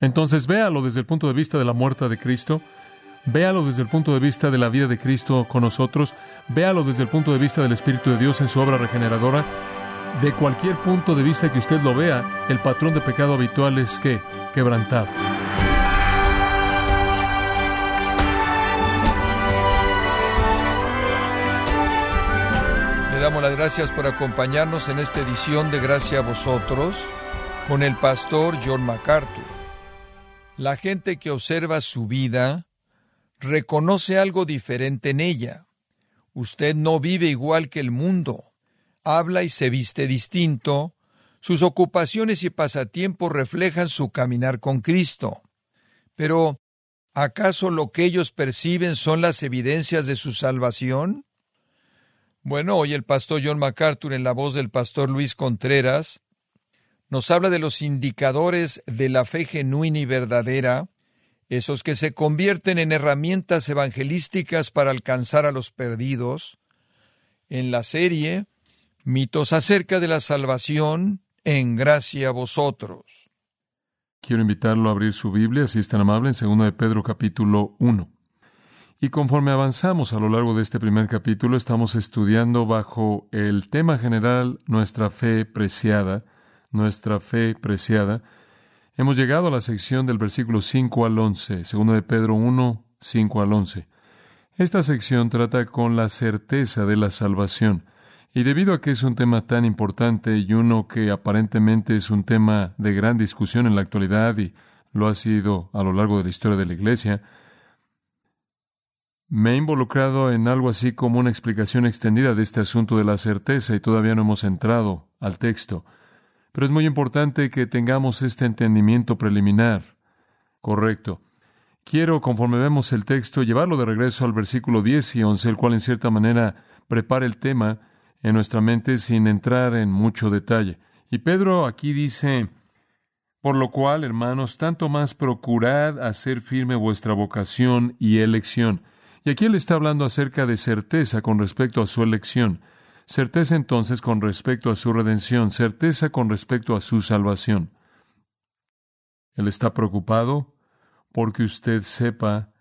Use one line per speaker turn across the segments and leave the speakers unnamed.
Entonces véalo desde el punto de vista de la muerte de Cristo, véalo desde el punto de vista de la vida de Cristo con nosotros, véalo desde el punto de vista del Espíritu de Dios en su obra regeneradora. De cualquier punto de vista que usted lo vea, el patrón de pecado habitual es que quebrantado.
Le damos las gracias por acompañarnos en esta edición de Gracia a vosotros con el pastor John MacArthur. La gente que observa su vida reconoce algo diferente en ella. Usted no vive igual que el mundo, habla y se viste distinto, sus ocupaciones y pasatiempos reflejan su caminar con Cristo. Pero, ¿acaso lo que ellos perciben son las evidencias de su salvación? Bueno, hoy el pastor John MacArthur, en la voz del pastor Luis Contreras, nos habla de los indicadores de la fe genuina y verdadera, esos que se convierten en herramientas evangelísticas para alcanzar a los perdidos. En la serie, mitos acerca de la salvación, en gracia a vosotros.
Quiero invitarlo a abrir su Biblia, si es tan amable, en 2 de Pedro capítulo 1. Y conforme avanzamos a lo largo de este primer capítulo, estamos estudiando bajo el tema general nuestra fe preciada, nuestra fe preciada. Hemos llegado a la sección del versículo 5 al 11, segundo de Pedro 1, 5 al 11. Esta sección trata con la certeza de la salvación. Y debido a que es un tema tan importante y uno que aparentemente es un tema de gran discusión en la actualidad y lo ha sido a lo largo de la historia de la Iglesia, me he involucrado en algo así como una explicación extendida de este asunto de la certeza y todavía no hemos entrado al texto. Pero es muy importante que tengamos este entendimiento preliminar. Correcto. Quiero, conforme vemos el texto, llevarlo de regreso al versículo 10 y 11, el cual en cierta manera prepara el tema en nuestra mente sin entrar en mucho detalle. Y Pedro aquí dice, por lo cual, hermanos, tanto más procurad hacer firme vuestra vocación y elección. Y aquí él está hablando acerca de certeza con respecto a su elección, certeza entonces con respecto a su redención, certeza con respecto a su salvación. Él está preocupado porque usted sepa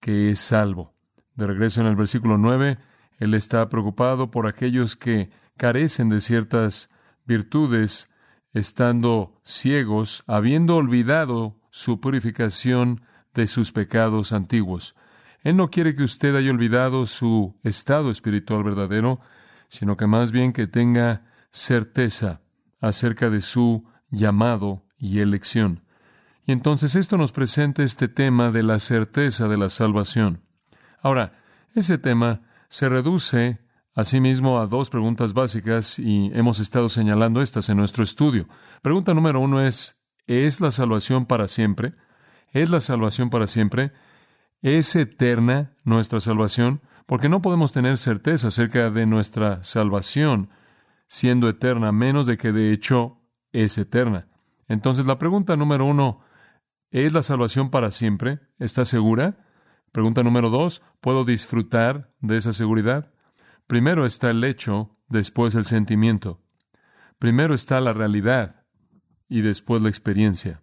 que es salvo. De regreso en el versículo 9, él está preocupado por aquellos que carecen de ciertas virtudes, estando ciegos, habiendo olvidado su purificación de sus pecados antiguos. Él no quiere que usted haya olvidado su estado espiritual verdadero, sino que más bien que tenga certeza acerca de su llamado y elección. Y entonces esto nos presenta este tema de la certeza de la salvación. Ahora, ese tema se reduce asimismo a dos preguntas básicas y hemos estado señalando estas en nuestro estudio. Pregunta número uno es, ¿es la salvación para siempre? ¿Es la salvación para siempre? ¿Es eterna nuestra salvación? Porque no podemos tener certeza acerca de nuestra salvación siendo eterna, menos de que de hecho es eterna. Entonces la pregunta número uno, ¿es la salvación para siempre? ¿Está segura? Pregunta número dos, ¿puedo disfrutar de esa seguridad? Primero está el hecho, después el sentimiento. Primero está la realidad y después la experiencia.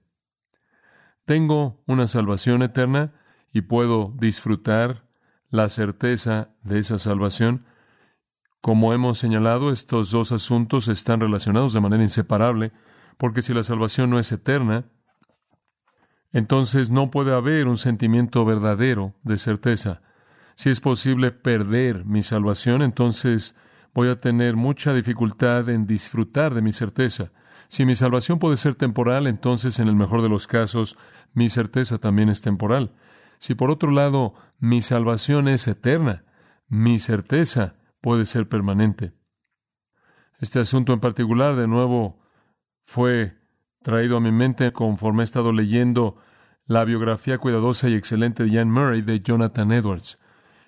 ¿Tengo una salvación eterna? y puedo disfrutar la certeza de esa salvación. Como hemos señalado, estos dos asuntos están relacionados de manera inseparable, porque si la salvación no es eterna, entonces no puede haber un sentimiento verdadero de certeza. Si es posible perder mi salvación, entonces voy a tener mucha dificultad en disfrutar de mi certeza. Si mi salvación puede ser temporal, entonces en el mejor de los casos mi certeza también es temporal. Si por otro lado mi salvación es eterna, mi certeza puede ser permanente. Este asunto en particular, de nuevo, fue traído a mi mente conforme he estado leyendo la biografía cuidadosa y excelente de Jan Murray de Jonathan Edwards.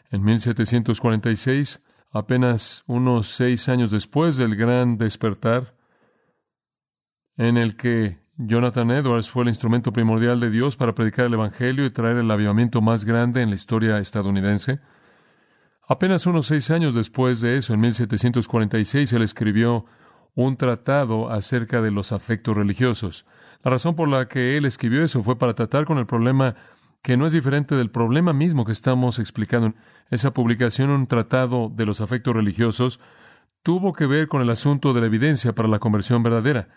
En 1746, apenas unos seis años después del gran despertar, en el que Jonathan Edwards fue el instrumento primordial de Dios para predicar el Evangelio y traer el avivamiento más grande en la historia estadounidense. Apenas unos seis años después de eso, en 1746, él escribió un tratado acerca de los afectos religiosos. La razón por la que él escribió eso fue para tratar con el problema que no es diferente del problema mismo que estamos explicando. Esa publicación, un tratado de los afectos religiosos, tuvo que ver con el asunto de la evidencia para la conversión verdadera.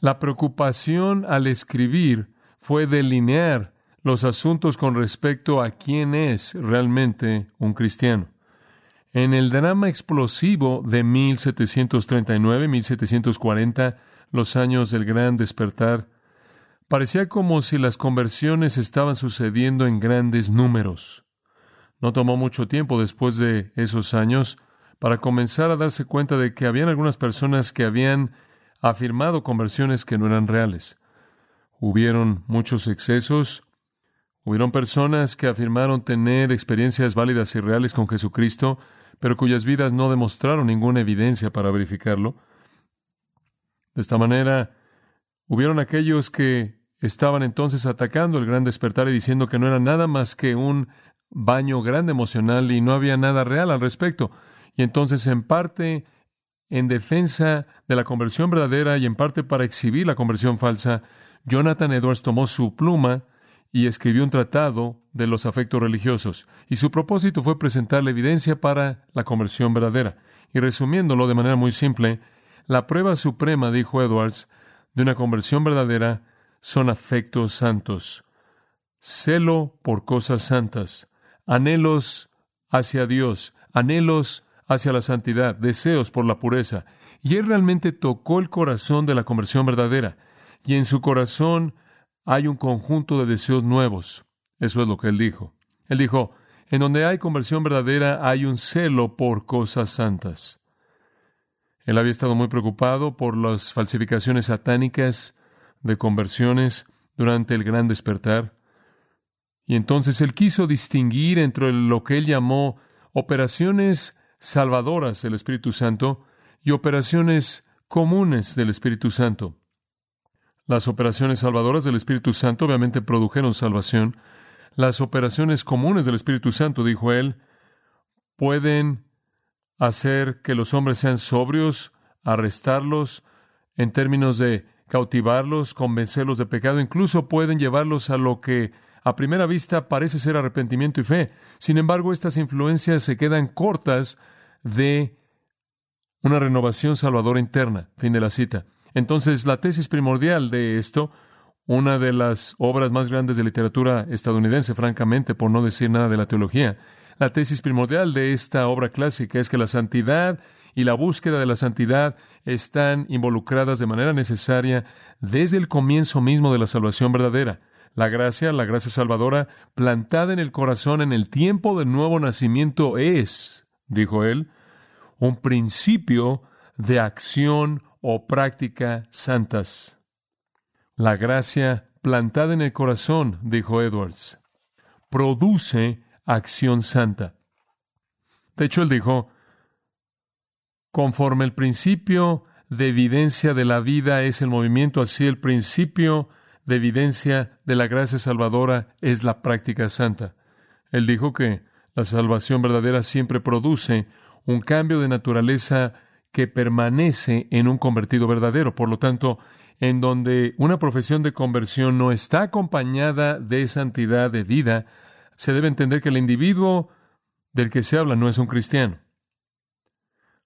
La preocupación al escribir fue delinear los asuntos con respecto a quién es realmente un cristiano. En el drama explosivo de 1739-1740, los años del gran despertar, parecía como si las conversiones estaban sucediendo en grandes números. No tomó mucho tiempo después de esos años para comenzar a darse cuenta de que habían algunas personas que habían afirmado conversiones que no eran reales. Hubieron muchos excesos, hubieron personas que afirmaron tener experiencias válidas y reales con Jesucristo, pero cuyas vidas no demostraron ninguna evidencia para verificarlo. De esta manera, hubieron aquellos que estaban entonces atacando el gran despertar y diciendo que no era nada más que un baño grande emocional y no había nada real al respecto. Y entonces, en parte, en defensa de la conversión verdadera y en parte para exhibir la conversión falsa, Jonathan Edwards tomó su pluma y escribió un tratado de los afectos religiosos, y su propósito fue presentar la evidencia para la conversión verdadera. Y resumiéndolo de manera muy simple, la prueba suprema, dijo Edwards, de una conversión verdadera son afectos santos, celo por cosas santas, anhelos hacia Dios, anhelos hacia la santidad, deseos por la pureza. Y él realmente tocó el corazón de la conversión verdadera, y en su corazón hay un conjunto de deseos nuevos. Eso es lo que él dijo. Él dijo, en donde hay conversión verdadera hay un celo por cosas santas. Él había estado muy preocupado por las falsificaciones satánicas de conversiones durante el gran despertar. Y entonces él quiso distinguir entre lo que él llamó operaciones salvadoras del Espíritu Santo y operaciones comunes del Espíritu Santo. Las operaciones salvadoras del Espíritu Santo obviamente produjeron salvación. Las operaciones comunes del Espíritu Santo, dijo él, pueden hacer que los hombres sean sobrios, arrestarlos en términos de cautivarlos, convencerlos de pecado, incluso pueden llevarlos a lo que a primera vista parece ser arrepentimiento y fe. Sin embargo, estas influencias se quedan cortas de una renovación salvadora interna. Fin de la cita. Entonces, la tesis primordial de esto, una de las obras más grandes de literatura estadounidense, francamente, por no decir nada de la teología, la tesis primordial de esta obra clásica es que la santidad y la búsqueda de la santidad están involucradas de manera necesaria desde el comienzo mismo de la salvación verdadera. La gracia, la gracia salvadora, plantada en el corazón en el tiempo del nuevo nacimiento es, dijo él, un principio de acción o práctica santas. La gracia plantada en el corazón, dijo Edwards, produce acción santa. De hecho, él dijo, conforme el principio de evidencia de la vida es el movimiento, así el principio de evidencia de la gracia salvadora es la práctica santa. Él dijo que la salvación verdadera siempre produce un cambio de naturaleza que permanece en un convertido verdadero. Por lo tanto, en donde una profesión de conversión no está acompañada de santidad de vida, se debe entender que el individuo del que se habla no es un cristiano.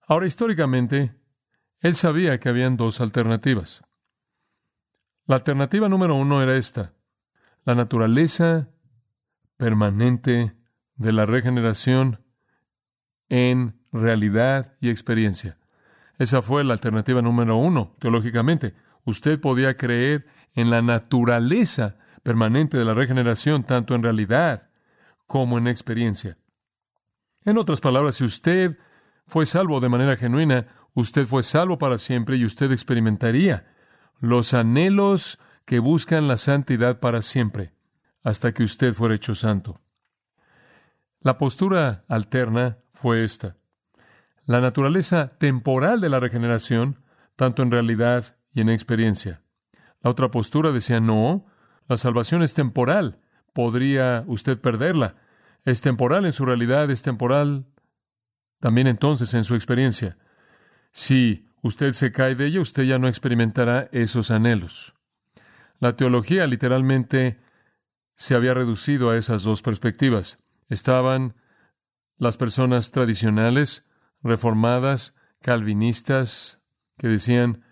Ahora, históricamente, él sabía que habían dos alternativas. La alternativa número uno era esta, la naturaleza permanente de la regeneración en realidad y experiencia. Esa fue la alternativa número uno, teológicamente. Usted podía creer en la naturaleza permanente de la regeneración, tanto en realidad como en experiencia. En otras palabras, si usted fue salvo de manera genuina, usted fue salvo para siempre y usted experimentaría los anhelos que buscan la santidad para siempre, hasta que usted fuera hecho santo. La postura alterna fue esta la naturaleza temporal de la regeneración, tanto en realidad y en experiencia. La otra postura decía, no, la salvación es temporal, podría usted perderla. Es temporal en su realidad, es temporal también entonces en su experiencia. Si usted se cae de ella, usted ya no experimentará esos anhelos. La teología literalmente se había reducido a esas dos perspectivas. Estaban las personas tradicionales, reformadas, calvinistas, que decían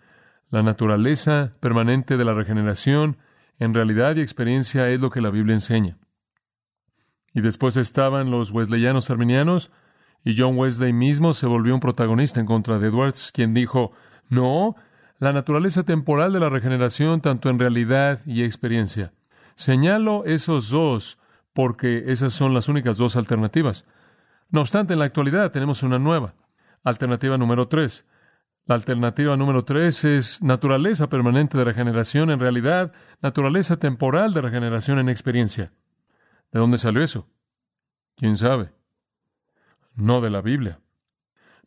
la naturaleza permanente de la regeneración, en realidad y experiencia es lo que la Biblia enseña. Y después estaban los wesleyanos arminianos, y John Wesley mismo se volvió un protagonista en contra de Edwards, quien dijo, no, la naturaleza temporal de la regeneración, tanto en realidad y experiencia. Señalo esos dos porque esas son las únicas dos alternativas. No obstante, en la actualidad tenemos una nueva. Alternativa número tres. La alternativa número tres es naturaleza permanente de regeneración en realidad, naturaleza temporal de regeneración en experiencia. ¿De dónde salió eso? ¿Quién sabe? No de la Biblia.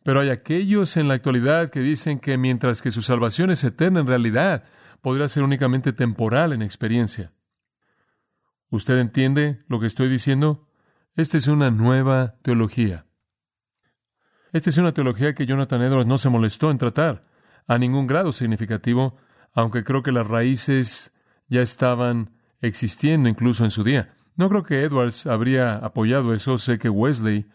Pero hay aquellos en la actualidad que dicen que mientras que su salvación es eterna en realidad, podría ser únicamente temporal en experiencia. ¿Usted entiende lo que estoy diciendo? Esta es una nueva teología. Esta es una teología que Jonathan Edwards no se molestó en tratar a ningún grado significativo, aunque creo que las raíces ya estaban existiendo incluso en su día. No creo que Edwards habría apoyado eso, sé que Wesley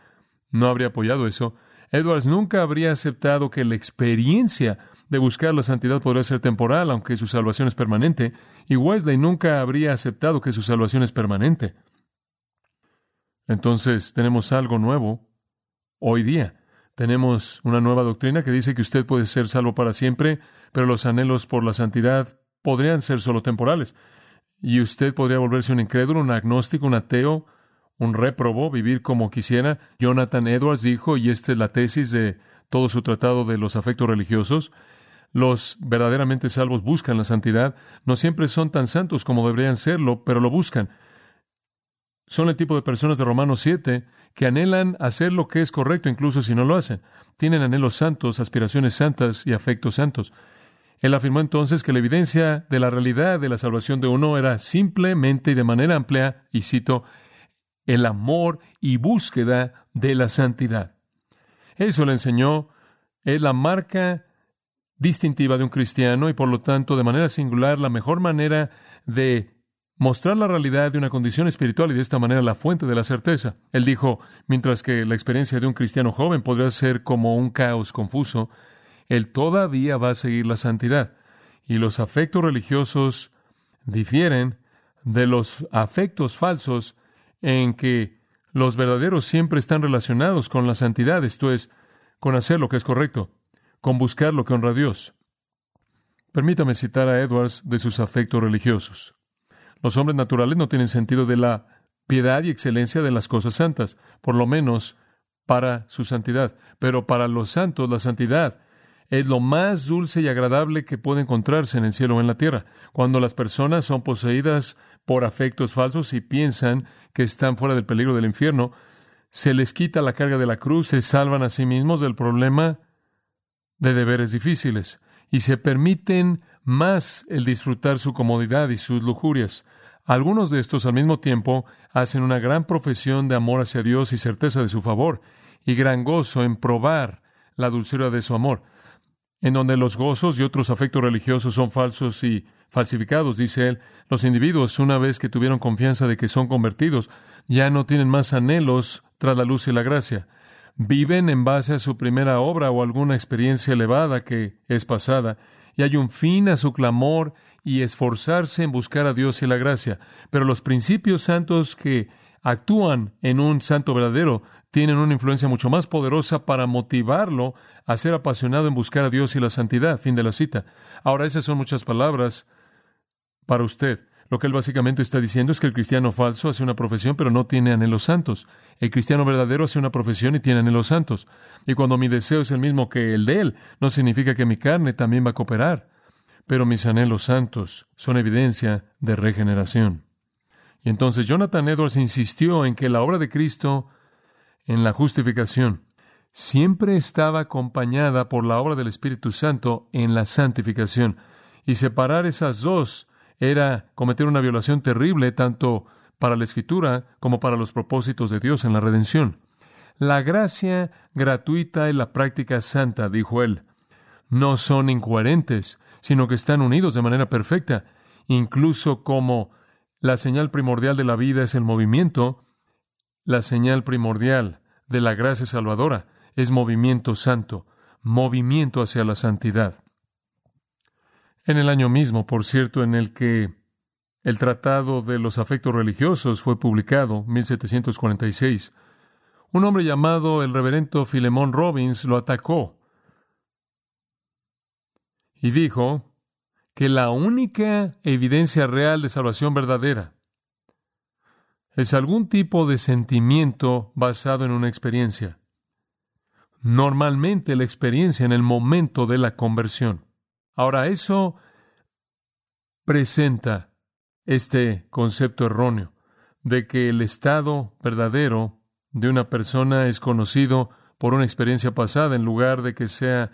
no habría apoyado eso. Edwards nunca habría aceptado que la experiencia de buscar la santidad podría ser temporal, aunque su salvación es permanente, y Wesley nunca habría aceptado que su salvación es permanente. Entonces tenemos algo nuevo hoy día. Tenemos una nueva doctrina que dice que usted puede ser salvo para siempre, pero los anhelos por la santidad podrían ser solo temporales. Y usted podría volverse un incrédulo, un agnóstico, un ateo, un réprobo, vivir como quisiera. Jonathan Edwards dijo, y esta es la tesis de todo su tratado de los afectos religiosos, los verdaderamente salvos buscan la santidad, no siempre son tan santos como deberían serlo, pero lo buscan. Son el tipo de personas de Romanos 7 que anhelan hacer lo que es correcto incluso si no lo hacen. Tienen anhelos santos, aspiraciones santas y afectos santos. Él afirmó entonces que la evidencia de la realidad de la salvación de uno era simplemente y de manera amplia, y cito, el amor y búsqueda de la santidad. Eso le enseñó, es la marca distintiva de un cristiano y por lo tanto de manera singular la mejor manera de mostrar la realidad de una condición espiritual y de esta manera la fuente de la certeza. Él dijo, mientras que la experiencia de un cristiano joven podría ser como un caos confuso, él todavía va a seguir la santidad. Y los afectos religiosos difieren de los afectos falsos en que los verdaderos siempre están relacionados con la santidad, esto es, con hacer lo que es correcto, con buscar lo que honra a Dios. Permítame citar a Edwards de sus afectos religiosos. Los hombres naturales no tienen sentido de la piedad y excelencia de las cosas santas, por lo menos para su santidad. Pero para los santos la santidad es lo más dulce y agradable que puede encontrarse en el cielo o en la tierra. Cuando las personas son poseídas por afectos falsos y piensan que están fuera del peligro del infierno, se les quita la carga de la cruz, se salvan a sí mismos del problema de deberes difíciles y se permiten más el disfrutar su comodidad y sus lujurias. Algunos de estos al mismo tiempo hacen una gran profesión de amor hacia Dios y certeza de su favor, y gran gozo en probar la dulzura de su amor, en donde los gozos y otros afectos religiosos son falsos y falsificados, dice él, los individuos, una vez que tuvieron confianza de que son convertidos, ya no tienen más anhelos tras la luz y la gracia. Viven en base a su primera obra o alguna experiencia elevada que es pasada, y hay un fin a su clamor y esforzarse en buscar a Dios y la gracia. Pero los principios santos que actúan en un santo verdadero tienen una influencia mucho más poderosa para motivarlo a ser apasionado en buscar a Dios y la santidad. Fin de la cita. Ahora, esas son muchas palabras para usted. Lo que él básicamente está diciendo es que el cristiano falso hace una profesión pero no tiene anhelos santos. El cristiano verdadero hace una profesión y tiene anhelos santos. Y cuando mi deseo es el mismo que el de él, no significa que mi carne también va a cooperar. Pero mis anhelos santos son evidencia de regeneración. Y entonces Jonathan Edwards insistió en que la obra de Cristo en la justificación siempre estaba acompañada por la obra del Espíritu Santo en la santificación. Y separar esas dos era cometer una violación terrible tanto para la Escritura como para los propósitos de Dios en la redención. La gracia gratuita y la práctica santa, dijo él, no son incoherentes, sino que están unidos de manera perfecta. incluso como la señal primordial de la vida es el movimiento, la señal primordial de la gracia salvadora es movimiento santo, movimiento hacia la santidad. En el año mismo, por cierto, en el que el Tratado de los Afectos Religiosos fue publicado, 1746, un hombre llamado el reverendo Filemón Robbins lo atacó y dijo que la única evidencia real de salvación verdadera es algún tipo de sentimiento basado en una experiencia. Normalmente la experiencia en el momento de la conversión. Ahora, eso presenta este concepto erróneo de que el estado verdadero de una persona es conocido por una experiencia pasada en lugar de que sea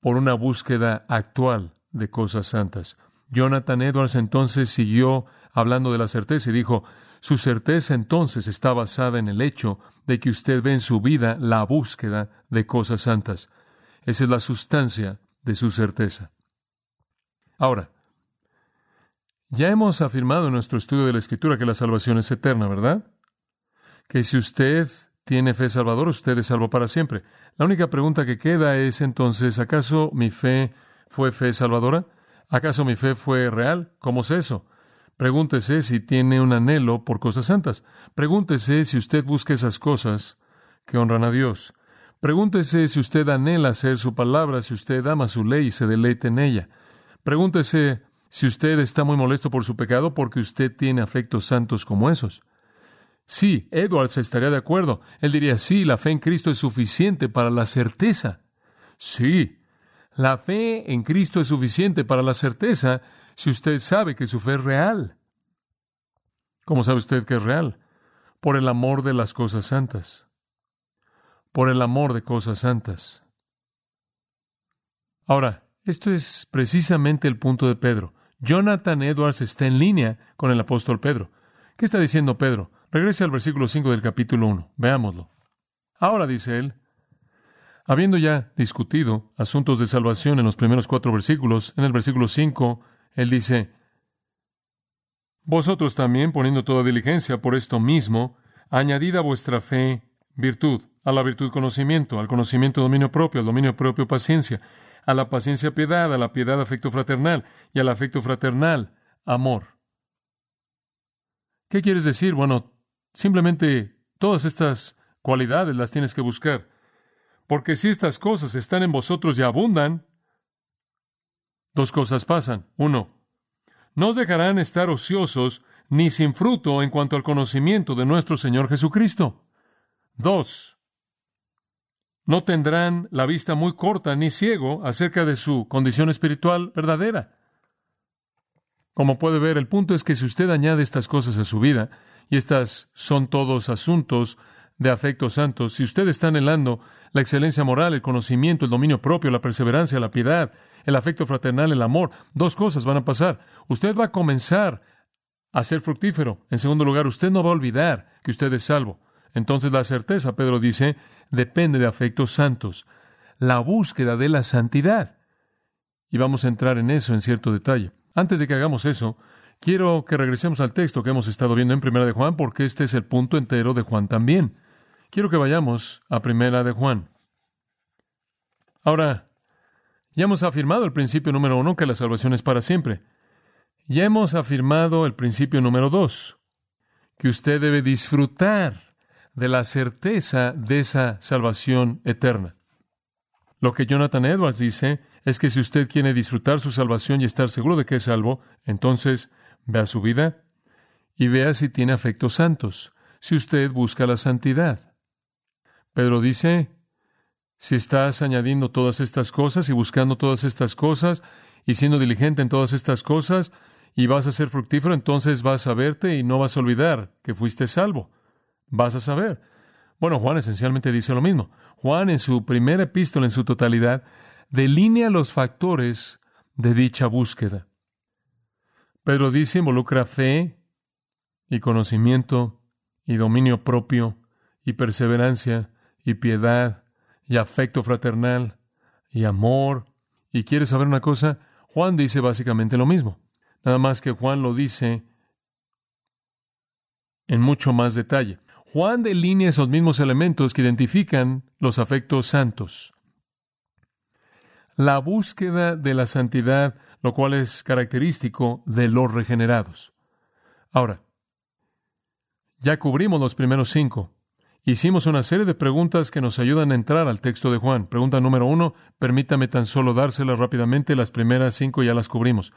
por una búsqueda actual de cosas santas. Jonathan Edwards entonces siguió hablando de la certeza y dijo, su certeza entonces está basada en el hecho de que usted ve en su vida la búsqueda de cosas santas. Esa es la sustancia de su certeza. Ahora, ya hemos afirmado en nuestro estudio de la Escritura que la salvación es eterna, ¿verdad? Que si usted tiene fe salvador, usted es salvo para siempre. La única pregunta que queda es entonces, ¿acaso mi fe fue fe salvadora? ¿Acaso mi fe fue real? ¿Cómo es eso? Pregúntese si tiene un anhelo por cosas santas. Pregúntese si usted busca esas cosas que honran a Dios. Pregúntese si usted anhela hacer su palabra, si usted ama su ley y se deleite en ella. Pregúntese si usted está muy molesto por su pecado porque usted tiene afectos santos como esos. Sí, Edwards estaría de acuerdo. Él diría, sí, la fe en Cristo es suficiente para la certeza. Sí, la fe en Cristo es suficiente para la certeza si usted sabe que su fe es real. ¿Cómo sabe usted que es real? Por el amor de las cosas santas. Por el amor de cosas santas. Ahora, esto es precisamente el punto de Pedro. Jonathan Edwards está en línea con el apóstol Pedro. ¿Qué está diciendo Pedro? Regrese al versículo 5 del capítulo 1. Veámoslo. Ahora, dice él, habiendo ya discutido asuntos de salvación en los primeros cuatro versículos, en el versículo 5 él dice, Vosotros también, poniendo toda diligencia por esto mismo, añadid a vuestra fe virtud, a la virtud conocimiento, al conocimiento dominio propio, al dominio propio paciencia, a la paciencia piedad, a la piedad afecto fraternal, y al afecto fraternal amor. ¿Qué quieres decir? Bueno, simplemente todas estas cualidades las tienes que buscar. Porque si estas cosas están en vosotros y abundan, Dos cosas pasan. Uno, no dejarán estar ociosos ni sin fruto en cuanto al conocimiento de nuestro Señor Jesucristo. Dos, no tendrán la vista muy corta ni ciego acerca de su condición espiritual verdadera. Como puede ver, el punto es que si usted añade estas cosas a su vida, y estas son todos asuntos de afectos santos, si usted está anhelando la excelencia moral, el conocimiento, el dominio propio, la perseverancia, la piedad, el afecto fraternal, el amor. Dos cosas van a pasar. Usted va a comenzar a ser fructífero. En segundo lugar, usted no va a olvidar que usted es salvo. Entonces la certeza, Pedro dice, depende de afectos santos. La búsqueda de la santidad. Y vamos a entrar en eso en cierto detalle. Antes de que hagamos eso, quiero que regresemos al texto que hemos estado viendo en Primera de Juan, porque este es el punto entero de Juan también. Quiero que vayamos a Primera de Juan. Ahora, ya hemos afirmado el principio número uno, que la salvación es para siempre. Ya hemos afirmado el principio número dos, que usted debe disfrutar de la certeza de esa salvación eterna. Lo que Jonathan Edwards dice es que si usted quiere disfrutar su salvación y estar seguro de que es salvo, entonces vea su vida y vea si tiene afectos santos, si usted busca la santidad. Pedro dice, si estás añadiendo todas estas cosas y buscando todas estas cosas y siendo diligente en todas estas cosas y vas a ser fructífero, entonces vas a verte y no vas a olvidar que fuiste salvo. Vas a saber. Bueno, Juan esencialmente dice lo mismo. Juan en su primera epístola en su totalidad delinea los factores de dicha búsqueda. Pedro dice involucra fe y conocimiento y dominio propio y perseverancia y piedad y afecto fraternal y amor. ¿Y quieres saber una cosa? Juan dice básicamente lo mismo. nada más que Juan lo dice en mucho más detalle. Juan delinea esos mismos elementos que identifican los afectos santos. La búsqueda de la santidad, lo cual es característico de los regenerados. Ahora, ya cubrimos los primeros cinco. Hicimos una serie de preguntas que nos ayudan a entrar al texto de Juan. Pregunta número uno, permítame tan solo dárselas rápidamente, las primeras cinco ya las cubrimos.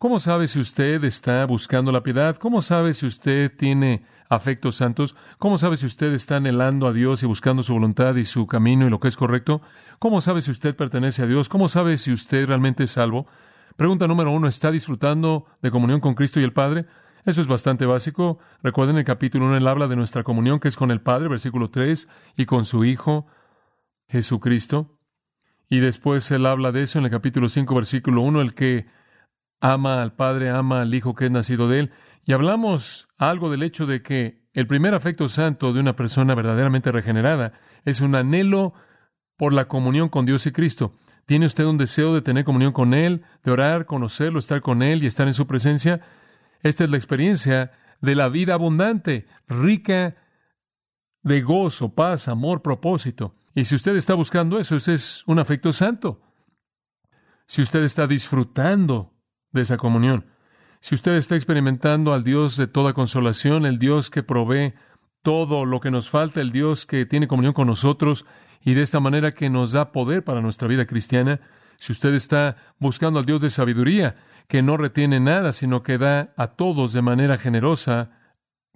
¿Cómo sabe si usted está buscando la piedad? ¿Cómo sabe si usted tiene afectos santos? ¿Cómo sabe si usted está anhelando a Dios y buscando su voluntad y su camino y lo que es correcto? ¿Cómo sabe si usted pertenece a Dios? ¿Cómo sabe si usted realmente es salvo? Pregunta número uno, ¿está disfrutando de comunión con Cristo y el Padre? Eso es bastante básico. Recuerden el capítulo 1, él habla de nuestra comunión que es con el Padre, versículo 3, y con su Hijo, Jesucristo. Y después él habla de eso en el capítulo 5, versículo 1, el que ama al Padre, ama al Hijo que es nacido de Él. Y hablamos algo del hecho de que el primer afecto santo de una persona verdaderamente regenerada es un anhelo por la comunión con Dios y Cristo. ¿Tiene usted un deseo de tener comunión con Él, de orar, conocerlo, estar con Él y estar en su presencia? Esta es la experiencia de la vida abundante, rica de gozo, paz, amor, propósito. Y si usted está buscando eso, ese es un afecto santo. Si usted está disfrutando de esa comunión. Si usted está experimentando al Dios de toda consolación, el Dios que provee todo lo que nos falta, el Dios que tiene comunión con nosotros y de esta manera que nos da poder para nuestra vida cristiana, si usted está buscando al Dios de sabiduría, que no retiene nada, sino que da a todos de manera generosa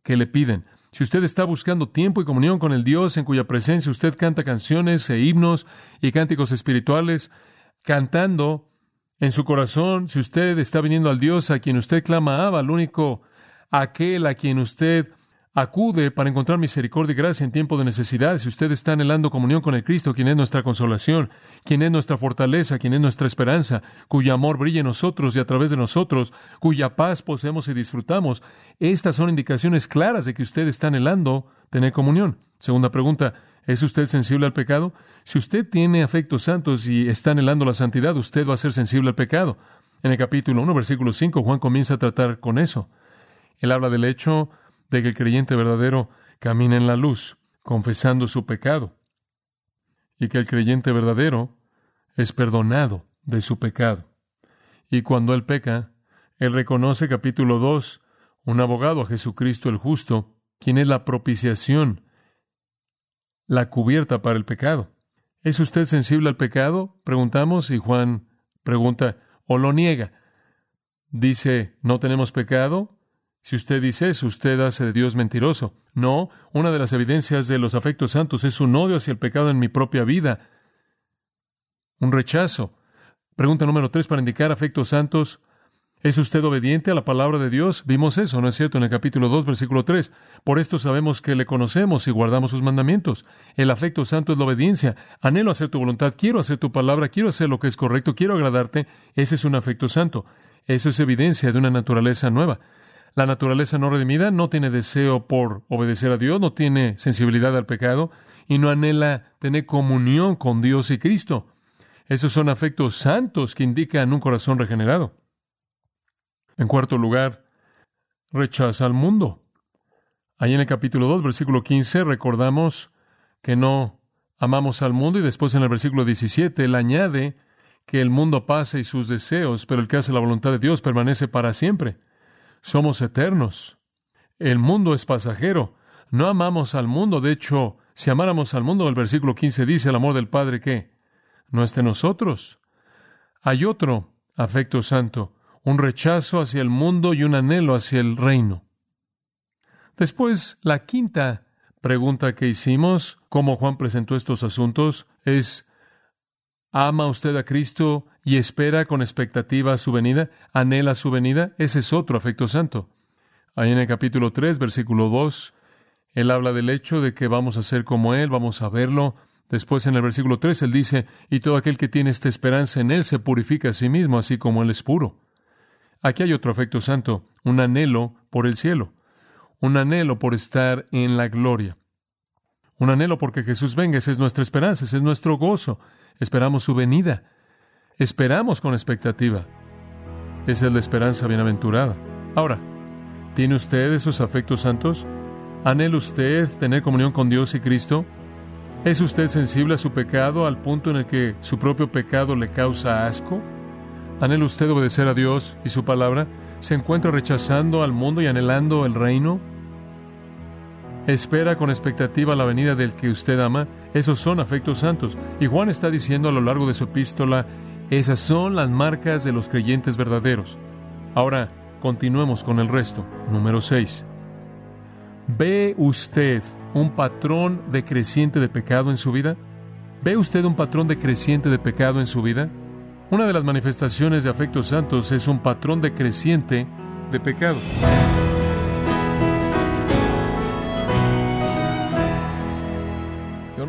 que le piden. Si usted está buscando tiempo y comunión con el Dios en cuya presencia usted canta canciones e himnos y cánticos espirituales, cantando en su corazón, si usted está viniendo al Dios a quien usted clama Abba, al único aquel a quien usted acude para encontrar misericordia y gracia en tiempo de necesidad, si usted está anhelando comunión con el Cristo, quien es nuestra consolación, quien es nuestra fortaleza, quien es nuestra esperanza, cuyo amor brilla en nosotros y a través de nosotros, cuya paz poseemos y disfrutamos, estas son indicaciones claras de que usted está anhelando tener comunión. Segunda pregunta, ¿Es usted sensible al pecado? Si usted tiene afectos santos y está anhelando la santidad, usted va a ser sensible al pecado. En el capítulo 1, versículo 5, Juan comienza a tratar con eso. Él habla del hecho de que el creyente verdadero camina en la luz, confesando su pecado, y que el creyente verdadero es perdonado de su pecado. Y cuando él peca, él reconoce, capítulo 2, un abogado a Jesucristo el justo, quien es la propiciación la cubierta para el pecado. ¿Es usted sensible al pecado? Preguntamos y Juan pregunta, ¿o lo niega? Dice, ¿no tenemos pecado? Si usted dice eso, usted hace de Dios mentiroso. No, una de las evidencias de los afectos santos es un odio hacia el pecado en mi propia vida, un rechazo. Pregunta número tres para indicar afectos santos. ¿Es usted obediente a la palabra de Dios? Vimos eso, ¿no es cierto? En el capítulo 2, versículo 3. Por esto sabemos que le conocemos y guardamos sus mandamientos. El afecto santo es la obediencia. Anhelo hacer tu voluntad, quiero hacer tu palabra, quiero hacer lo que es correcto, quiero agradarte. Ese es un afecto santo. Eso es evidencia de una naturaleza nueva. La naturaleza no redimida no tiene deseo por obedecer a Dios, no tiene sensibilidad al pecado y no anhela tener comunión con Dios y Cristo. Esos son afectos santos que indican un corazón regenerado. En cuarto lugar, rechaza al mundo. Ahí en el capítulo 2, versículo 15, recordamos que no amamos al mundo y después en el versículo 17 él añade que el mundo pasa y sus deseos, pero el que hace la voluntad de Dios permanece para siempre. Somos eternos. El mundo es pasajero. No amamos al mundo. De hecho, si amáramos al mundo, el versículo 15 dice, el amor del Padre que no esté en nosotros. Hay otro afecto santo, un rechazo hacia el mundo y un anhelo hacia el reino. Después, la quinta pregunta que hicimos, cómo Juan presentó estos asuntos, es, ¿ama usted a Cristo y espera con expectativa su venida? ¿Anhela su venida? Ese es otro afecto santo. Ahí en el capítulo 3, versículo 2, él habla del hecho de que vamos a ser como Él, vamos a verlo. Después en el versículo 3 él dice, y todo aquel que tiene esta esperanza en Él se purifica a sí mismo, así como Él es puro. Aquí hay otro afecto santo, un anhelo por el cielo, un anhelo por estar en la gloria, un anhelo porque Jesús venga, esa es nuestra esperanza, ese es nuestro gozo, esperamos su venida, esperamos con expectativa, Esa es la esperanza bienaventurada. Ahora, ¿tiene usted esos afectos santos? ¿Anhela usted tener comunión con Dios y Cristo? ¿Es usted sensible a su pecado al punto en el que su propio pecado le causa asco? ¿Anhela usted obedecer a Dios y su palabra? ¿Se encuentra rechazando al mundo y anhelando el reino? ¿Espera con expectativa la venida del que usted ama? Esos son afectos santos. Y Juan está diciendo a lo largo de su epístola, esas son las marcas de los creyentes verdaderos. Ahora, continuemos con el resto. Número 6. ¿Ve usted un patrón decreciente de pecado en su vida? ¿Ve usted un patrón decreciente de pecado en su vida? Una de las manifestaciones de afectos santos es un patrón decreciente de pecado.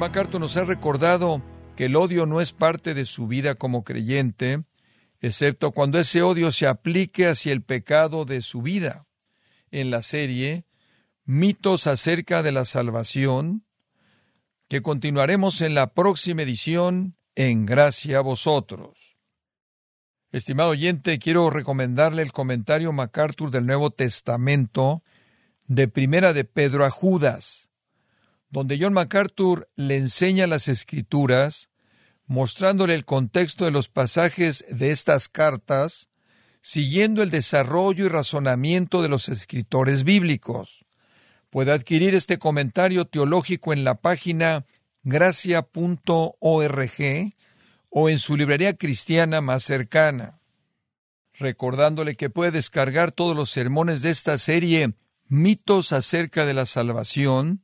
MacArthur nos ha recordado que el odio no es parte de su vida como creyente, excepto cuando ese odio se aplique hacia el pecado de su vida. En la serie Mitos acerca de la salvación, que continuaremos en la próxima edición en Gracia a vosotros. Estimado oyente, quiero recomendarle el comentario MacArthur del Nuevo Testamento de Primera de Pedro a Judas, donde John MacArthur le enseña las escrituras, mostrándole el contexto de los pasajes de estas cartas, siguiendo el desarrollo y razonamiento de los escritores bíblicos. Puede adquirir este comentario teológico en la página gracia.org o en su librería cristiana más cercana. Recordándole que puede descargar todos los sermones de esta serie Mitos acerca de la salvación,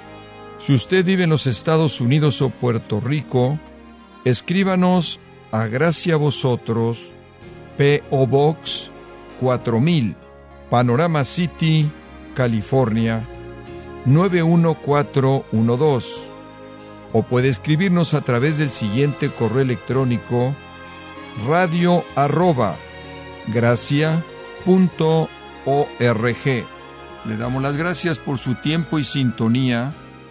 Si usted vive en los Estados Unidos o Puerto Rico, escríbanos a Gracia Vosotros, P.O. Box 4000, Panorama City, California 91412. O puede escribirnos a través del siguiente correo electrónico radio arroba. Le damos las gracias por su tiempo y sintonía